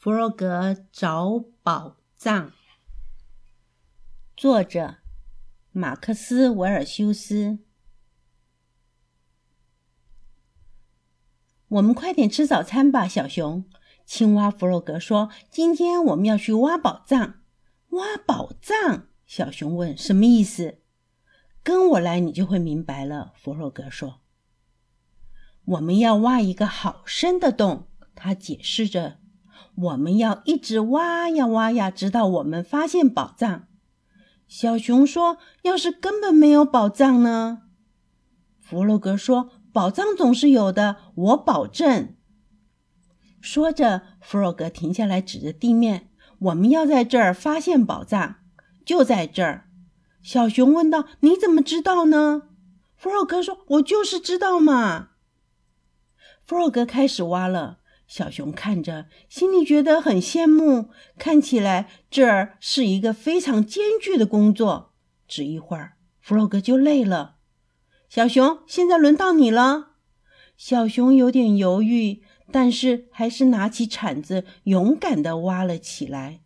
弗洛格找宝藏。作者：马克思·维尔修斯。我们快点吃早餐吧，小熊。青蛙弗洛格说：“今天我们要去挖宝藏。”挖宝藏？小熊问：“什么意思？”跟我来，你就会明白了。弗洛格说：“我们要挖一个好深的洞。”他解释着。我们要一直挖呀挖呀，直到我们发现宝藏。小熊说：“要是根本没有宝藏呢？”弗洛格说：“宝藏总是有的，我保证。”说着，弗洛格停下来，指着地面：“我们要在这儿发现宝藏，就在这儿。”小熊问道：“你怎么知道呢？”弗洛格说：“我就是知道嘛。”弗洛格开始挖了。小熊看着，心里觉得很羡慕。看起来这儿是一个非常艰巨的工作。只一会儿，弗洛格就累了。小熊，现在轮到你了。小熊有点犹豫，但是还是拿起铲子，勇敢地挖了起来。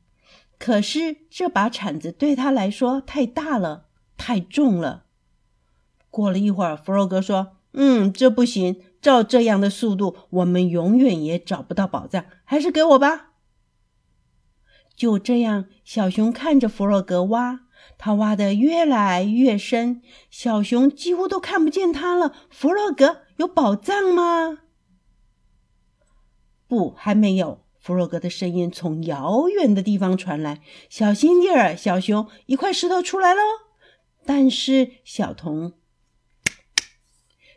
可是这把铲子对他来说太大了，太重了。过了一会儿，弗洛格说：“嗯，这不行。”照这样的速度，我们永远也找不到宝藏。还是给我吧。就这样，小熊看着弗洛格挖，他挖得越来越深，小熊几乎都看不见他了。弗洛格，有宝藏吗？不，还没有。弗洛格的声音从遥远的地方传来：“小心点儿，小熊，一块石头出来喽！”但是小童。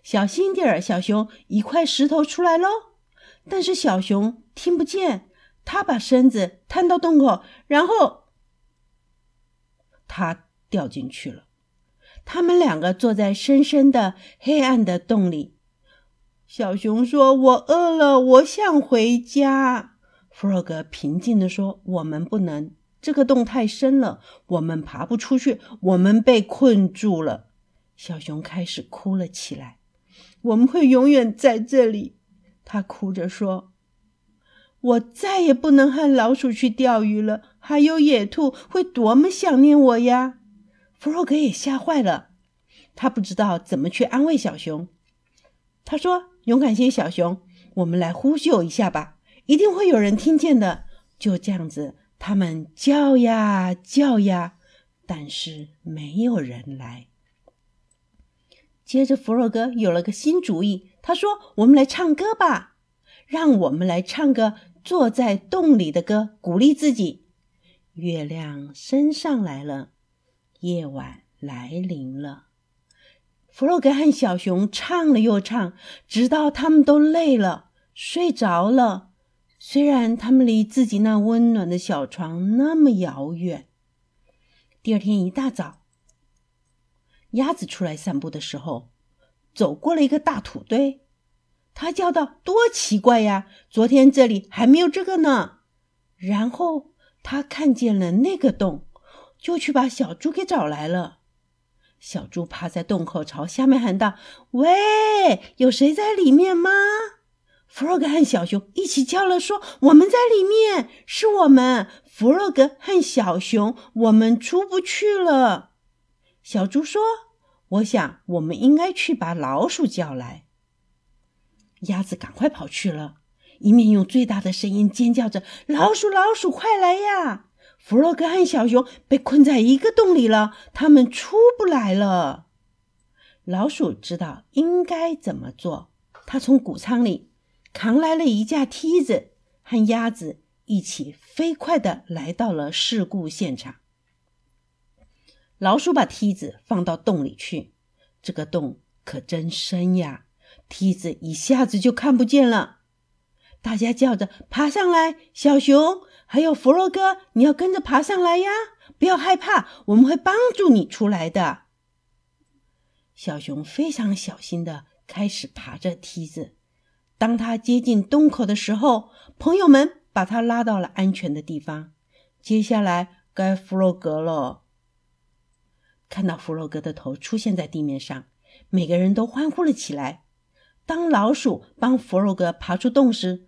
小心点儿，小熊！一块石头出来喽！但是小熊听不见，他把身子探到洞口，然后他掉进去了。他们两个坐在深深的、黑暗的洞里。小熊说：“我饿了，我想回家。”弗洛格平静地说：“我们不能，这个洞太深了，我们爬不出去，我们被困住了。”小熊开始哭了起来。我们会永远在这里，他哭着说：“我再也不能和老鼠去钓鱼了，还有野兔会多么想念我呀！”弗洛格也吓坏了，他不知道怎么去安慰小熊。他说：“勇敢些，小熊，我们来呼救一下吧，一定会有人听见的。”就这样子，他们叫呀叫呀，但是没有人来。接着，弗洛格有了个新主意。他说：“我们来唱歌吧，让我们来唱个坐在洞里的歌，鼓励自己。”月亮升上来了，夜晚来临了。弗洛格和小熊唱了又唱，直到他们都累了，睡着了。虽然他们离自己那温暖的小床那么遥远。第二天一大早。鸭子出来散步的时候，走过了一个大土堆，他叫道：“多奇怪呀！昨天这里还没有这个呢。”然后他看见了那个洞，就去把小猪给找来了。小猪趴在洞口，朝下面喊道：“喂，有谁在里面吗？”弗洛格和小熊一起叫了，说：“我们在里面，是我们。”弗洛格和小熊，我们出不去了。小猪说：“我想，我们应该去把老鼠叫来。”鸭子赶快跑去了，一面用最大的声音尖叫着：“老鼠，老鼠，快来呀！”弗洛格和小熊被困在一个洞里了，他们出不来了。老鼠知道应该怎么做，他从谷仓里扛来了一架梯子，和鸭子一起飞快地来到了事故现场。老鼠把梯子放到洞里去，这个洞可真深呀！梯子一下子就看不见了。大家叫着：“爬上来，小熊，还有弗洛格，你要跟着爬上来呀！不要害怕，我们会帮助你出来的。”小熊非常小心的开始爬着梯子。当他接近洞口的时候，朋友们把他拉到了安全的地方。接下来该弗洛格了。看到弗洛格的头出现在地面上，每个人都欢呼了起来。当老鼠帮弗洛格爬出洞时，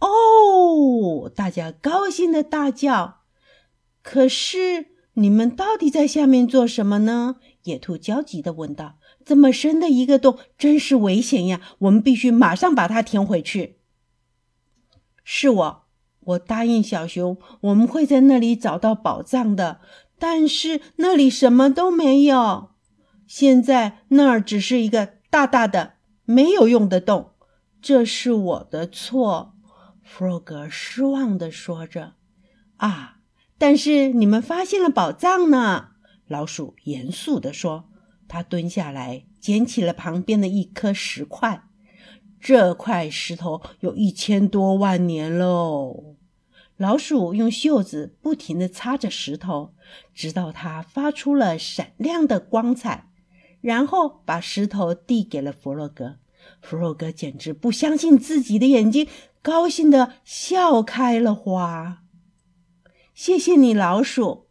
哦，大家高兴的大叫。可是你们到底在下面做什么呢？野兔焦急的问道。这么深的一个洞，真是危险呀！我们必须马上把它填回去。是我，我答应小熊，我们会在那里找到宝藏的。但是那里什么都没有。现在那儿只是一个大大的、没有用的洞。这是我的错，弗洛格失望地说着。啊，但是你们发现了宝藏呢！老鼠严肃地说。他蹲下来，捡起了旁边的一颗石块。这块石头有一千多万年喽。老鼠用袖子不停地擦着石头，直到它发出了闪亮的光彩，然后把石头递给了弗洛格。弗洛格简直不相信自己的眼睛，高兴地笑开了花。谢谢你，老鼠，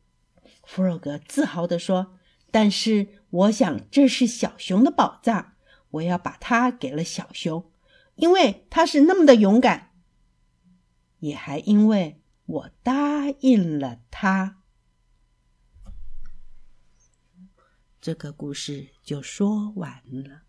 弗洛格自豪地说。但是。我想这是小熊的宝藏，我要把它给了小熊，因为它是那么的勇敢，也还因为我答应了他。这个故事就说完了。